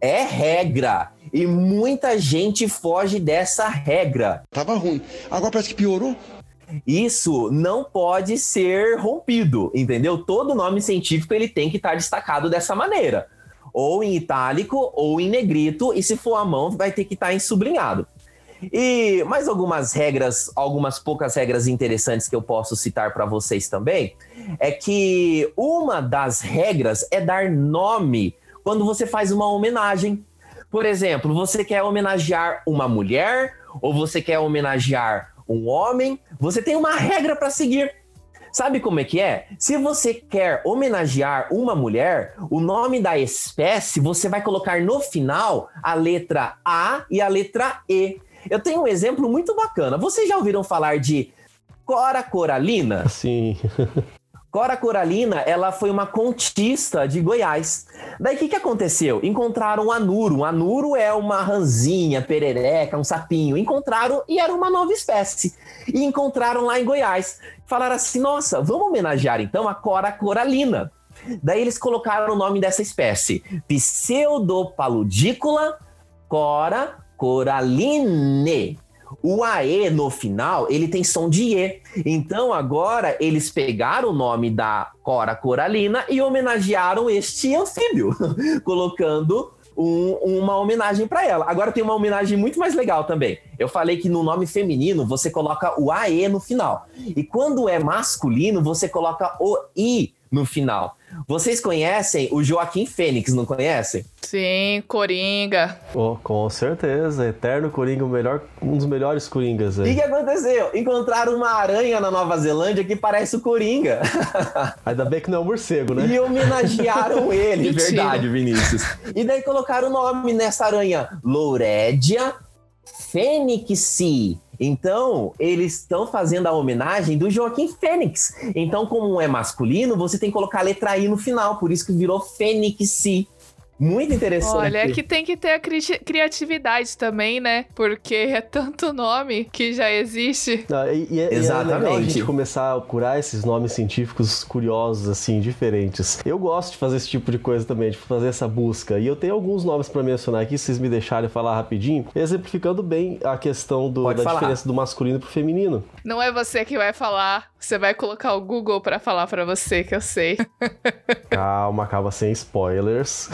É regra. E muita gente foge dessa regra. Tava ruim. Agora parece que piorou. Isso não pode ser rompido, entendeu? Todo nome científico ele tem que estar destacado dessa maneira. Ou em itálico ou em negrito, e se for à mão, vai ter que estar em sublinhado. E mais algumas regras, algumas poucas regras interessantes que eu posso citar para vocês também, é que uma das regras é dar nome quando você faz uma homenagem. Por exemplo, você quer homenagear uma mulher ou você quer homenagear um homem, você tem uma regra para seguir. Sabe como é que é? Se você quer homenagear uma mulher, o nome da espécie você vai colocar no final a letra A e a letra E. Eu tenho um exemplo muito bacana. Vocês já ouviram falar de Cora Coralina? Assim. [laughs] Cora Coralina, ela foi uma contista de Goiás. Daí o que, que aconteceu? Encontraram um anuro. Um anuro é uma ranzinha, perereca, um sapinho. Encontraram e era uma nova espécie. E encontraram lá em Goiás. Falaram assim: nossa, vamos homenagear então a Cora Coralina. Daí eles colocaram o nome dessa espécie: Pseudopaludícula Cora Coraline. O AE no final, ele tem som de E. Então agora eles pegaram o nome da Cora Coralina e homenagearam este anfíbio, [laughs] colocando um- uma homenagem para ela. Agora tem uma homenagem muito mais legal também. Eu falei que no nome feminino você coloca o AE no final. E quando é masculino, você coloca o I no final. Vocês conhecem o Joaquim Fênix, não conhecem? Sim, Coringa. Oh, com certeza. Eterno Coringa, o melhor, um dos melhores Coringas E o aí. que aconteceu? Encontraram uma aranha na Nova Zelândia que parece o Coringa. [laughs] Ainda bem que não é um morcego, né? E homenagearam [laughs] ele, verdade, Vinícius. E daí colocaram o nome nessa aranha, Louredia Fênixi. Então, eles estão fazendo a homenagem do Joaquim Fênix. Então, como é masculino, você tem que colocar a letra I no final, por isso que virou Fênixi. Muito interessante. Olha, é que tem que ter a cri- criatividade também, né? Porque é tanto nome que já existe. Ah, e, e é, e é legal a Exatamente. gente começar a curar esses nomes científicos curiosos, assim, diferentes. Eu gosto de fazer esse tipo de coisa também, de fazer essa busca. E eu tenho alguns nomes pra mencionar aqui, se vocês me deixarem falar rapidinho, exemplificando bem a questão do- da falar. diferença do masculino pro feminino. Não é você que vai falar, você vai colocar o Google pra falar pra você, que eu sei. [laughs] Calma, acaba sem spoilers.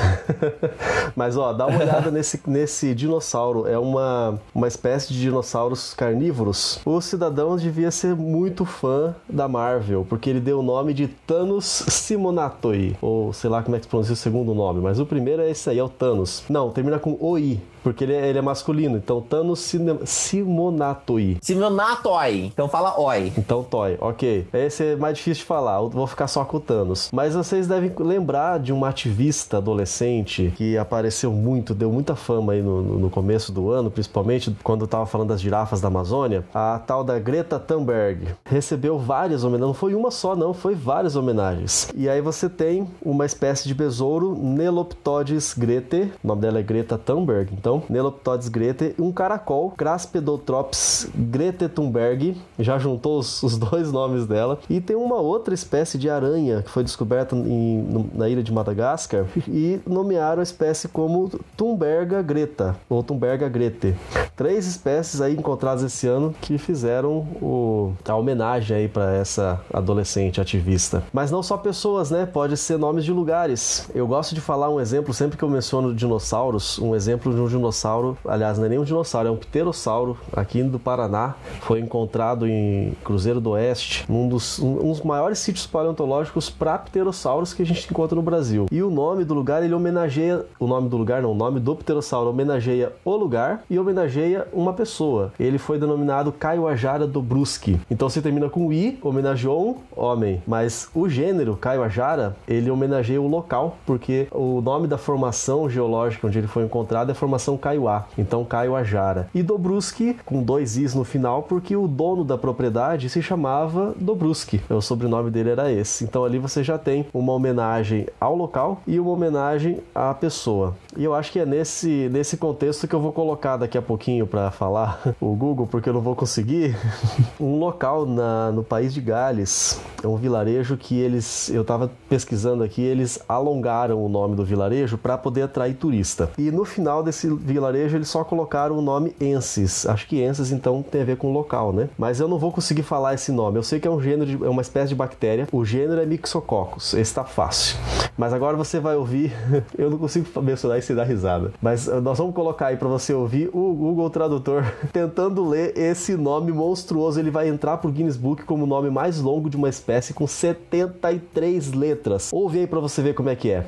[laughs] Mas ó, dá uma olhada nesse, nesse dinossauro. É uma, uma espécie de dinossauros carnívoros. O cidadão devia ser muito fã da Marvel, porque ele deu o nome de Thanos Simonatoi. Ou sei lá como é que se pronuncia o segundo nome, mas o primeiro é esse aí, é o Thanos. Não, termina com OI. Porque ele é, ele é masculino. Então, Thanos Simonatoi. Simonatoi. Então fala oi. Então, Toy, ok. Esse é mais difícil de falar, eu vou ficar só com o Thanos. Mas vocês devem lembrar de uma ativista adolescente que apareceu muito, deu muita fama aí no, no- no começo do ano, principalmente quando eu tava falando das girafas da Amazônia, a tal da Greta Thunberg. Recebeu várias homenagens, não foi uma só não, foi várias homenagens. E aí você tem uma espécie de besouro, Neloptodes grete, o nome dela é Greta Thunberg, então, Neloptodes grete, um caracol, Craspedotrops grete Thunberg, já juntou os, os dois nomes dela, e tem uma outra espécie de aranha que foi descoberta em- no- na ilha de Madagascar e nomearam a espécie como Thunberga greta, ou Thunberga grete. Três espécies aí encontradas esse ano que fizeram o- a homenagem aí para essa adolescente ativista. Mas não só pessoas, né? Pode ser nomes de lugares. Eu gosto de falar um exemplo sempre que eu menciono dinossauros, um exemplo de um dinossauro, aliás, não é nem um dinossauro, é um pterossauro aqui do Paraná, foi encontrado em Cruzeiro do Oeste, num dos, um, um dos maiores sítios paleontológicos para pterossauros que a gente encontra no Brasil. E o nome do lugar, ele homenageia, o nome do lugar não, o nome do pterossauro homenageia o lugar e homenageia uma pessoa. Ele foi denominado Kaiowajara Dobruski. Então se termina com I, homenageou um homem, mas o gênero Kaiowajara, ele homenageia o local, porque o nome da formação geológica onde ele foi encontrado é a formação Kaiowá, então Kaiowajara. E Dobruski, com dois Is no final, porque o dono da propriedade se chamava Dobruski, o sobrenome dele era esse. Então ali você já tem uma homenagem ao local e uma homenagem à pessoa. E eu acho que é nesse, nesse contexto que eu vou colocar daqui a pouquinho para falar [laughs] o Google, porque eu não vou conseguir. [laughs] um local na, no país de Gales, é um vilarejo que eles, eu tava pesquisando aqui, eles alongaram o nome do vilarejo para poder atrair turista. E no final desse vilarejo eles só colocaram o nome Ensis. Acho que Ensis então tem a ver com local, né? Mas eu não vou conseguir falar esse nome. Eu sei que é um gênero, de, é uma espécie de bactéria. O gênero é Mixococcus. Esse tá fácil. Mas agora você vai ouvir, [laughs] eu não consigo mencionar isso e dar risada. Mas uh, nós vamos colocar aí para você ouvir o Google Tradutor [laughs] tentando ler esse nome monstruoso. Ele vai entrar pro Guinness Book como o nome mais longo de uma espécie com 73 letras. Ouve aí para você ver como é que é.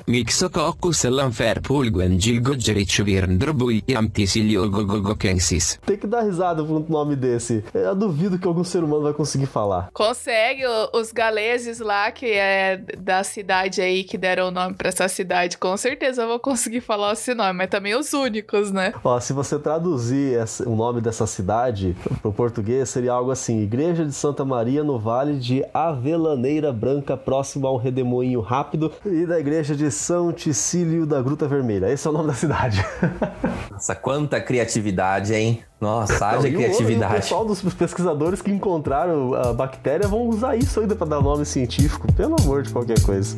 Tem que dar risada por um nome desse. Eu duvido que algum ser humano vai conseguir falar. Consegue os galeses lá, que é da cidade aí, que deram o nome pra essa cidade, com certeza eu vou conseguir falar esse nome, mas também os únicos, né? Ó, se você traduzir essa- o nome dessa cidade pro português, seria algo assim: Igreja de Santa Maria no Vale de Avelaneira Branca, próximo a um redemoinho rápido, e da Igreja de São Ticílio da Gruta Vermelha. Esse é o nome da cidade. [laughs] Nossa, quanta criatividade, hein? Nossa, haja E o- E o criatividade. pessoal dos pesquisadores que encontraram a bactéria vão usar isso ainda para dar nome científico, pelo amor de qualquer coisa.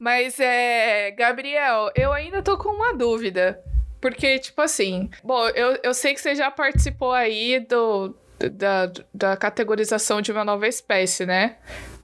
Mas é. Gabriel, eu ainda tô com uma dúvida. Porque, tipo assim. Bom, eu, eu sei que você já participou aí do. Da, da categorização de uma nova espécie, né?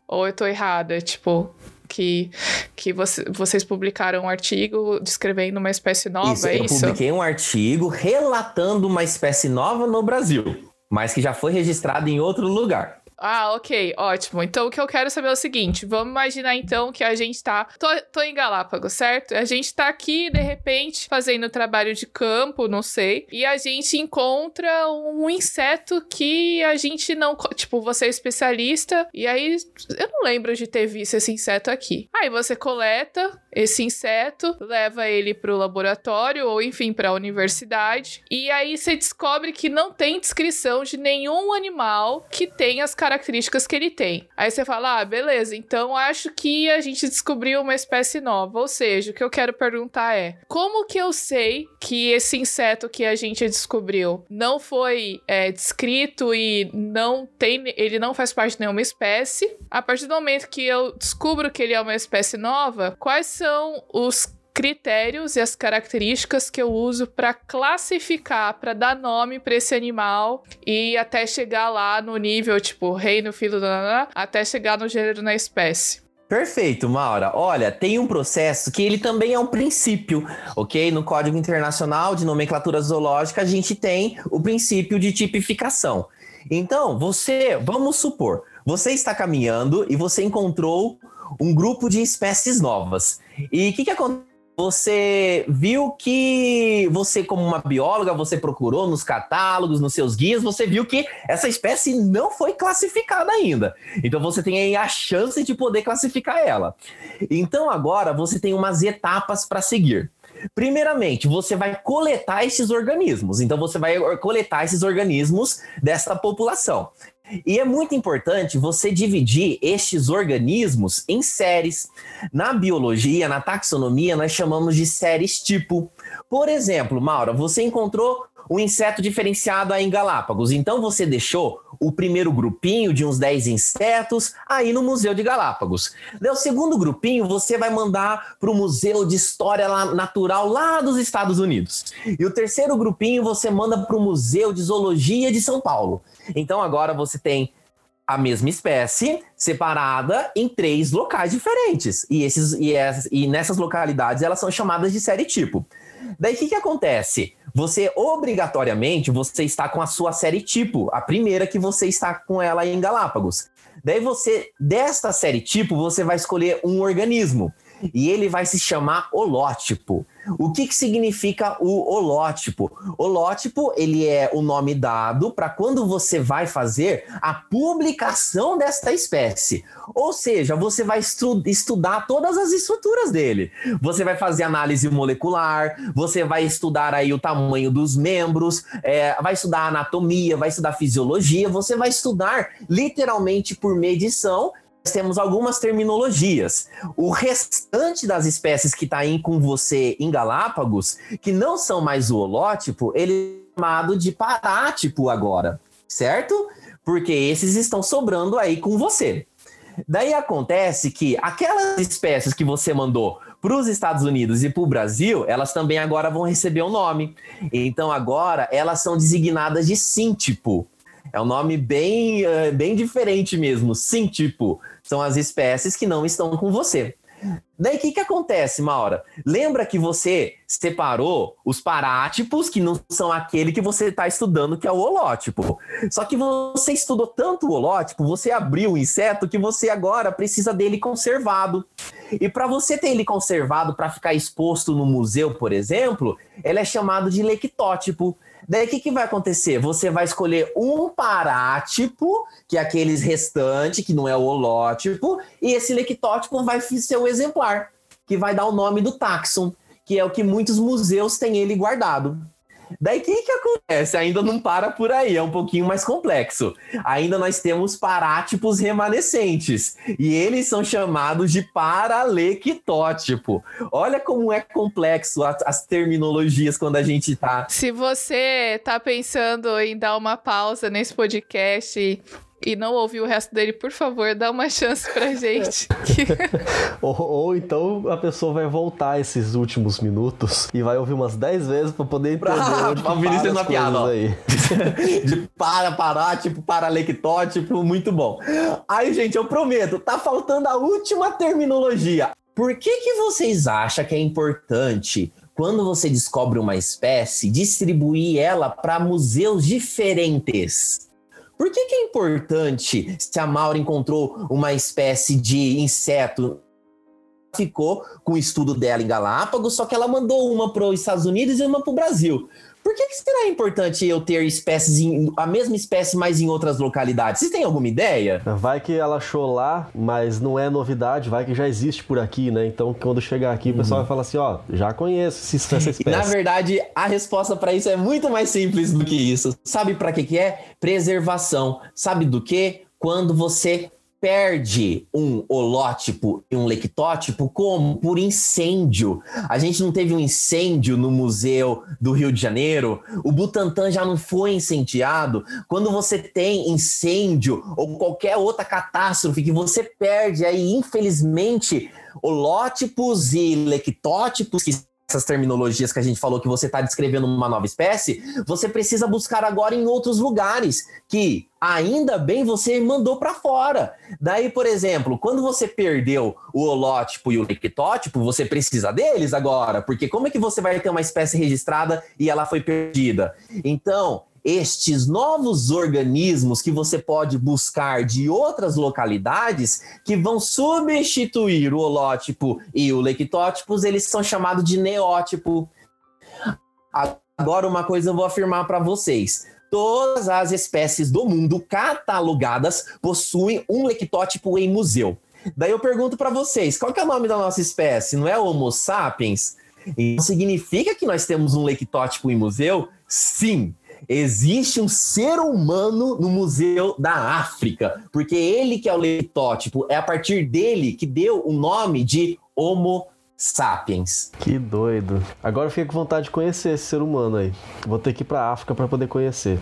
Ou eu tô errada? Tipo, que, que você- vocês publicaram um artigo descrevendo uma espécie nova, isso, é eu isso? publiquei um artigo relatando uma espécie nova no Brasil, mas que já foi registrada em outro lugar. Ah, ok, ótimo. Então o que eu quero saber é o seguinte: vamos imaginar então que a gente tá. Tô, tô em Galápagos, certo? A gente tá aqui, de repente, fazendo trabalho de campo, não sei, e a gente encontra um inseto que a gente não. Tipo, você é especialista, e aí eu não lembro de ter visto esse inseto aqui. Aí você coleta esse inseto, leva ele pro laboratório, ou enfim, pra universidade, e aí você descobre que não tem descrição de nenhum animal que tem as características que ele tem. Aí você fala, ah, beleza, então acho que a gente descobriu uma espécie nova. Ou seja, o que eu quero perguntar é: como que eu sei que esse inseto que a gente descobriu não foi é, descrito e não tem, ele não faz parte de nenhuma espécie? A partir do momento que eu descubro que ele é uma espécie nova, quais são os critérios e as características que eu uso para classificar, para dar nome para esse animal e até chegar lá no nível tipo reino, filho, nananã, até chegar no gênero na espécie. Perfeito, Maura. Olha, tem um processo que ele também é um princípio, ok? No Código Internacional de Nomenclatura Zoológica, a gente tem o princípio de tipificação. Então, você, vamos supor, você está caminhando e você encontrou um grupo de espécies novas. E o que, que acontece? você viu que você, como uma bióloga, você procurou nos catálogos, nos seus guias, você viu que essa espécie não foi classificada ainda. Então você tem aí a chance de poder classificar ela. Então agora você tem umas etapas para seguir. Primeiramente, você vai coletar esses organismos. Então, você vai coletar esses organismos desta população. E é muito importante você dividir estes organismos em séries. Na biologia, na taxonomia, nós chamamos de séries tipo. Por exemplo, Maura, você encontrou um inseto diferenciado aí em Galápagos. Então você deixou o primeiro grupinho de uns 10 insetos aí no Museu de Galápagos. Daí o segundo grupinho você vai mandar para o Museu de História Natural lá dos Estados Unidos. E o terceiro grupinho você manda para o Museu de Zoologia de São Paulo. Então agora você tem a mesma espécie separada em três locais diferentes. E, esses, e, essas, e nessas localidades elas são chamadas de série tipo. Daí o que, que acontece? Você obrigatoriamente você está com a sua série tipo, a primeira que você está com ela em Galápagos. Daí você, desta série tipo, você vai escolher um organismo e ele vai se chamar holótipo. O que, que significa o holótipo? Holótipo, ele é o nome dado para quando você vai fazer a publicação desta espécie. Ou seja, você vai estu estudar todas as estruturas dele. Você vai fazer análise molecular, você vai estudar aí o tamanho dos membros, é, vai estudar anatomia, vai estudar fisiologia, você vai estudar literalmente por medição temos algumas terminologias. O restante das espécies que está aí com você em Galápagos, que não são mais holótipo, ele é chamado de parátipo agora, certo? Porque esses estão sobrando aí com você. Daí acontece que aquelas espécies que você mandou para os Estados Unidos e para o Brasil, elas também agora vão receber um nome. Então agora elas são designadas de síntipo. É um nome bem, uh, bem diferente mesmo, síntipo. São as espécies que não estão com você. Daí o que, que acontece, Maura? Lembra que você separou os parátipos, que não são aquele que você está estudando, que é o holótipo. Só que você estudou tanto o holótipo, você abriu o inseto que você agora precisa dele conservado. E para você ter ele conservado para ficar exposto no museu, por exemplo, ele é chamado de lectótipo. Daí o que, que vai acontecer? Você vai escolher um parátipo, que é aqueles restantes, que não é o holótipo, e esse lectótipo vai ser o exemplar, que vai dar o nome do taxon, que é o que muitos museus têm ele guardado. Daí o que, que acontece? Ainda não para por aí, é um pouquinho mais complexo. Ainda nós temos parátipos remanescentes, e eles são chamados de paralectótipo. Olha como é complexo as, as terminologias quando a gente tá. Se você tá pensando em dar uma pausa nesse podcast e não ouviu o resto dele, por favor, dá uma chance pra gente. [laughs] ou, ou, então a pessoa vai voltar esses últimos minutos e vai ouvir umas 10 vezes pra poder [laughs] entender pra, onde que para uma piada, aí. [laughs] De para, parar, tipo, paralectó, tipo, muito bom. Aí, gente, eu prometo, tá faltando a última terminologia. Por que que vocês acham que é importante quando você descobre uma espécie, distribuir ela para museus diferentes? Por que, que é importante se a Maura encontrou uma espécie de inseto ficou com o estudo dela em Galápagos, só que ela mandou uma para os Estados Unidos e uma para o Brasil. Por que, que será importante eu ter espécies, em, a mesma espécie, mas em outras localidades? Vocês têm alguma ideia? Vai que ela achou lá, mas não é novidade, vai que já existe por aqui, né? Então, quando chegar aqui, o pessoal vai falar assim: ó, já conheço essa [laughs] espécie. Na verdade, a resposta para isso é muito mais simples do que isso. Sabe para que, que é? Preservação. Sabe do que? Quando você perde um holótipo e um lectótipo como? Por incêndio. A gente não teve um incêndio no Museu do Rio de Janeiro, o Butantan já não foi incendiado. Quando você tem incêndio ou qualquer outra catástrofe que você perde aí, infelizmente, holótipos e lectótipos que essas terminologias que a gente falou que você está descrevendo uma nova espécie, você precisa buscar agora em outros lugares que ainda bem você mandou para fora. Daí, por exemplo, quando você perdeu o holótipo e o lectótipo, você precisa deles agora, porque como é que você vai ter uma espécie registrada e ela foi perdida? Então, estes novos organismos que você pode buscar de outras localidades que vão substituir o holótipo e o lectótipos, eles são chamados de neótipo. Agora, uma coisa eu vou afirmar para vocês. Todas as espécies do mundo catalogadas possuem um lectótipo em museu. Daí eu pergunto para vocês, qual é o nome da nossa espécie? Não é Homo sapiens? Então significa que nós temos um lectótipo em museu? Sim. Existe um ser humano no Museu da África, porque ele que é o lectótipo, é a partir dele que deu o nome de Homo sapiens. Que doido. Agora eu fiquei com vontade de conhecer esse ser humano aí. Vou ter que ir pra África para poder conhecer.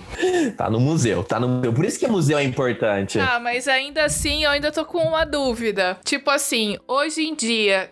Tá no museu, tá no museu. Por isso que o museu é importante. Ah, mas ainda assim eu ainda tô com uma dúvida. Tipo assim, hoje em dia,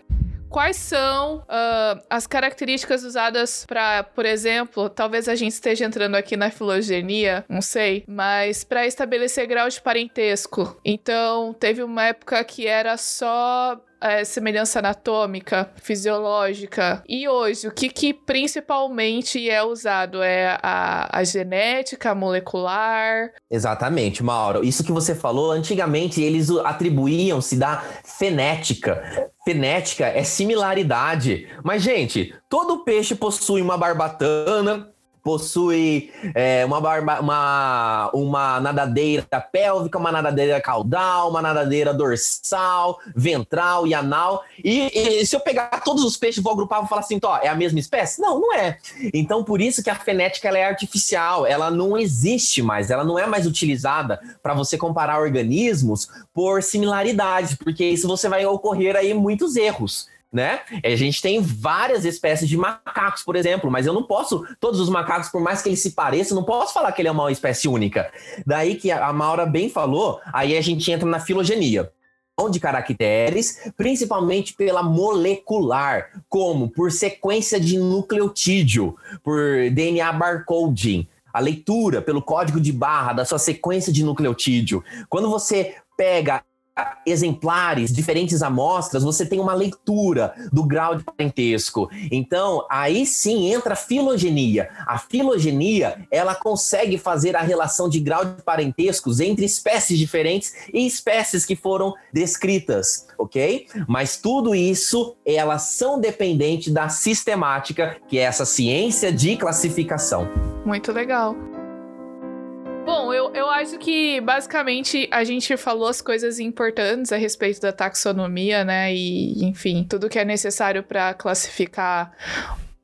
quais são uh, as características usadas para, por exemplo, talvez a gente esteja entrando aqui na filogenia, não sei, mas para estabelecer grau de parentesco. Então, teve uma época que era só é, semelhança anatômica, fisiológica. E hoje, o que, que principalmente é usado? É a, a genética, molecular? Exatamente, Mauro. Isso que você falou, antigamente eles atribuíam-se da fenética. Fenética é similaridade. Mas, gente, todo peixe possui uma barbatana, possui é, uma, barba, uma, uma nadadeira pélvica, uma nadadeira caudal, uma nadadeira dorsal, ventral e anal. E, e se eu pegar todos os peixes, vou agrupar e falar assim, ó, é a mesma espécie? Não, não é. Então, por isso que a fenética ela é artificial, ela não existe mais, ela não é mais utilizada para você comparar organismos por similaridades, porque isso você vai ocorrer aí muitos erros né? A gente tem várias espécies de macacos, por exemplo, mas eu não posso, todos os macacos, por mais que eles se pareçam, não posso falar que ele é uma espécie única. Daí que a Maura bem falou, aí a gente entra na filogenia de caracteres, principalmente pela molecular, como por sequência de nucleotídeo, por DNA barcoding, a leitura pelo código de barra da sua sequência de nucleotídeo. Quando você pega exemplares, diferentes amostras, você tem uma leitura do grau de parentesco. Então, aí sim entra a filogenia. A filogenia, ela consegue fazer a relação de grau de parentescos entre espécies diferentes e espécies que foram descritas, ok? Mas tudo isso, elas são dependentes da sistemática, que é essa ciência de classificação. Muito legal. Bom, eu, eu acho que basicamente a gente falou as coisas importantes a respeito da taxonomia, né? E, enfim, tudo que é necessário para classificar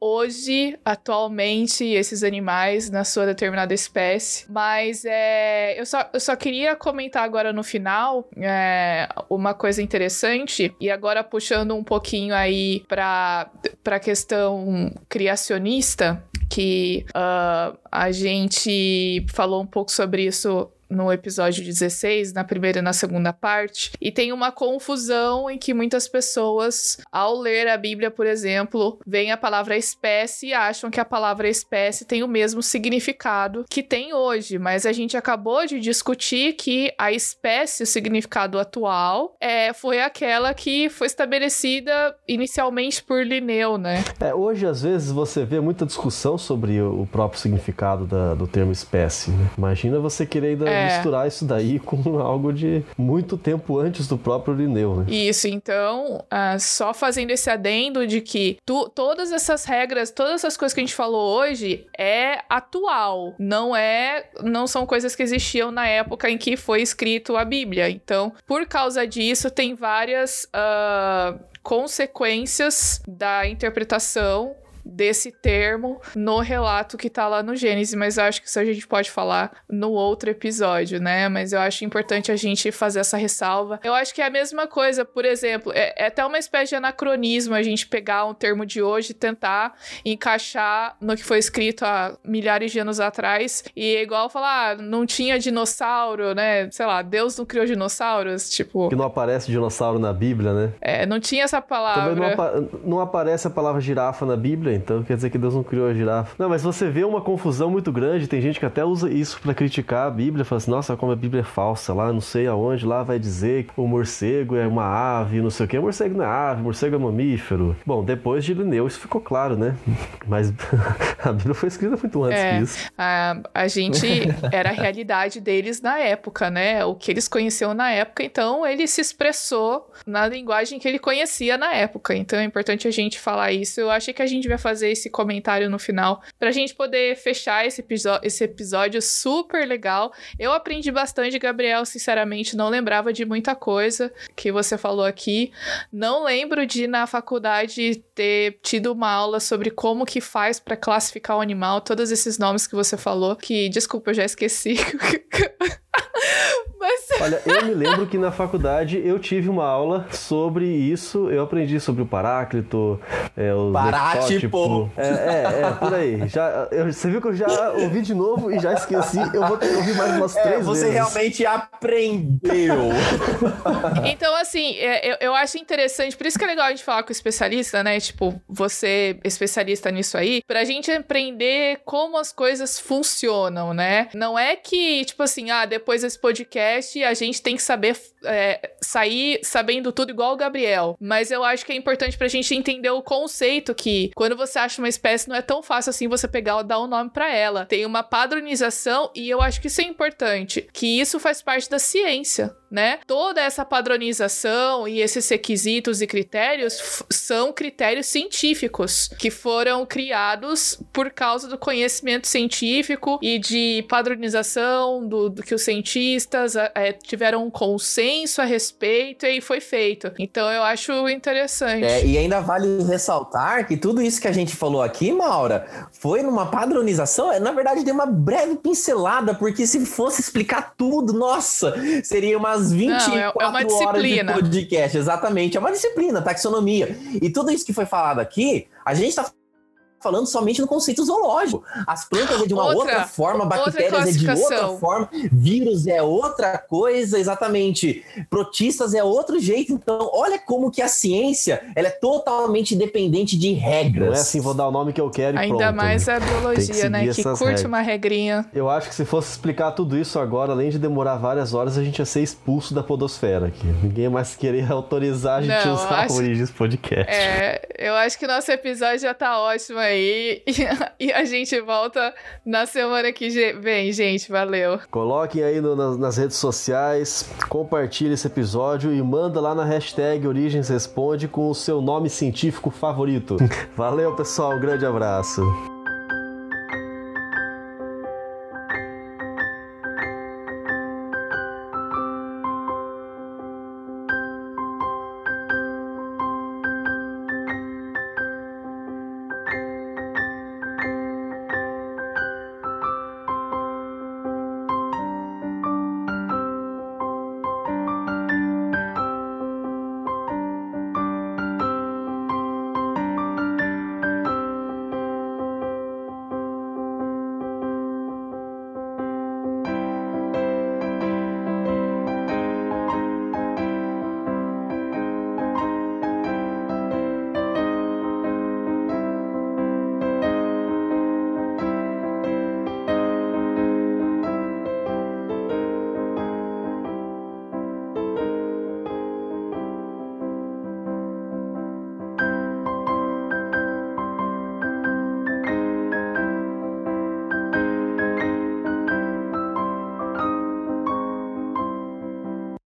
hoje, atualmente, esses animais na sua determinada espécie. Mas é, eu, só, eu só queria comentar agora no final é, uma coisa interessante, e agora puxando um pouquinho aí para a questão criacionista que uh, a gente falou um pouco sobre isso no episódio 16, na primeira e na segunda parte, e tem uma confusão em que muitas pessoas, ao ler a Bíblia, por exemplo, veem a palavra espécie e acham que a palavra espécie tem o mesmo significado que tem hoje, mas a gente acabou de discutir que a espécie, o significado atual, é, foi aquela que foi estabelecida inicialmente por Linneu, né? É, hoje, às vezes, você vê muita discussão sobre o próprio significado da, do termo espécie. Né? Imagina você querer ainda é. Misturar isso daí [laughs] com algo de muito tempo antes do próprio Linneu, né? Isso, então, uh, só fazendo esse adendo de que tu, todas essas regras, todas essas coisas que a gente falou hoje é atual, não é, não são coisas que existiam na época em que foi escrito a Bíblia. Então, por causa disso, tem várias uh, consequências da interpretação desse termo no relato que tá lá no Gênesis, mas eu acho que isso a gente pode falar no outro episódio, né? Mas eu acho importante a gente fazer essa ressalva. Eu acho que é a mesma coisa, por exemplo, é, é até uma espécie de anacronismo a gente pegar um termo de hoje e tentar encaixar no que foi escrito há milhares de anos atrás. E é igual falar, ah, não tinha dinossauro, né? Sei lá, Deus não criou dinossauros, tipo. Que não aparece dinossauro na Bíblia, né? É, não tinha essa palavra. Também não, apa não aparece a palavra girafa na Bíblia, então quer dizer que Deus não criou a girafa. Não, mas você vê uma confusão muito grande, tem gente que até usa isso para criticar a Bíblia, fala assim, nossa, como a Bíblia é falsa, lá não sei aonde, lá vai dizer que o morcego é uma ave, não sei o que, morcego não é ave, morcego é mamífero. Bom, depois de Lineu isso ficou claro, né? [laughs] Mas [laughs] a Bíblia foi escrita muito antes É, disso. a, a gente era a realidade deles na época, né? O que eles conheciam na época, então ele se expressou na linguagem que ele conhecia na época. Então é importante a gente falar isso. Eu achei que a gente vai fazer esse comentário no final pra gente poder fechar esse, esse episódio super legal. Eu aprendi bastante, Gabriel, sinceramente, não lembrava de muita coisa que você falou aqui. Não lembro de na faculdade ter tido uma aula sobre como que faz pra classificar o animal, todos esses nomes que você falou, que desculpa, eu já esqueci. [laughs] Olha, eu me lembro que na faculdade eu tive uma aula sobre isso. Eu aprendi sobre o Paráclito, é, o Parátipo. É, é, é, por aí. Já, eu- você viu que eu já ouvi de novo e já esqueci. Eu vou ter que ouvir mais umas É, três você vezes. realmente aprendeu. [laughs] Então, assim, é, eu, eu acho interessante, por isso que é legal a gente falar com o especialista, né? Tipo, você, especialista nisso aí, pra gente aprender como as coisas funcionam, né? Não é que, tipo assim, ah, depois desse podcast a gente tem que saber é, sair sabendo tudo igual o Gabriel. Mas eu acho que é importante pra gente entender o conceito que quando você acha uma espécie, não é tão fácil assim você pegar e dar um nome pra ela. Tem uma padronização e eu acho que isso é importante, que isso faz parte da ciência, né? Toda essa padronização e esses requisitos e critérios são critérios científicos que foram criados por causa do conhecimento científico e de padronização do, do que os cientistas é, tiveram um consenso a respeito e foi feito. Então eu acho interessante. É, e ainda vale ressaltar que tudo isso que a gente falou aqui, Maura, foi numa padronização. é, Na verdade, deu uma breve pincelada, porque se fosse explicar tudo, nossa, seria umas 24 Não, é- é uma horas de disciplina. podcast. Exatamente, é uma disciplina, taxonomia. E tudo isso que foi falado aqui, a gente tá falando somente no conceito zoológico. As plantas é de uma outra, Outra- forma, outra bactérias é de outra forma, vírus é outra coisa, exatamente. Protistas é outro jeito. Então, olha como que a ciência ela é totalmente dependente de regras. Não é assim, vou dar o nome que eu quero e Ainda pronto. mais a que biologia, seguir né? Que curte regras. uma regrinha. Eu acho que se fosse explicar tudo isso agora, além de demorar várias horas, a gente ia ser expulso da podosfera aqui. Ninguém ia mais querer autorizar a gente Não, a usar acho- a Origens Podcast. É, eu acho que o nosso episódio já tá ótimo aí. E, [laughs] e a gente volta na semana que vem, gente. Valeu. Coloquem aí no- nas, nas redes sociais, compartilhe esse episódio e manda lá na hashtag Origens Responde com o seu nome científico favorito. [laughs] Valeu, pessoal. Um grande abraço.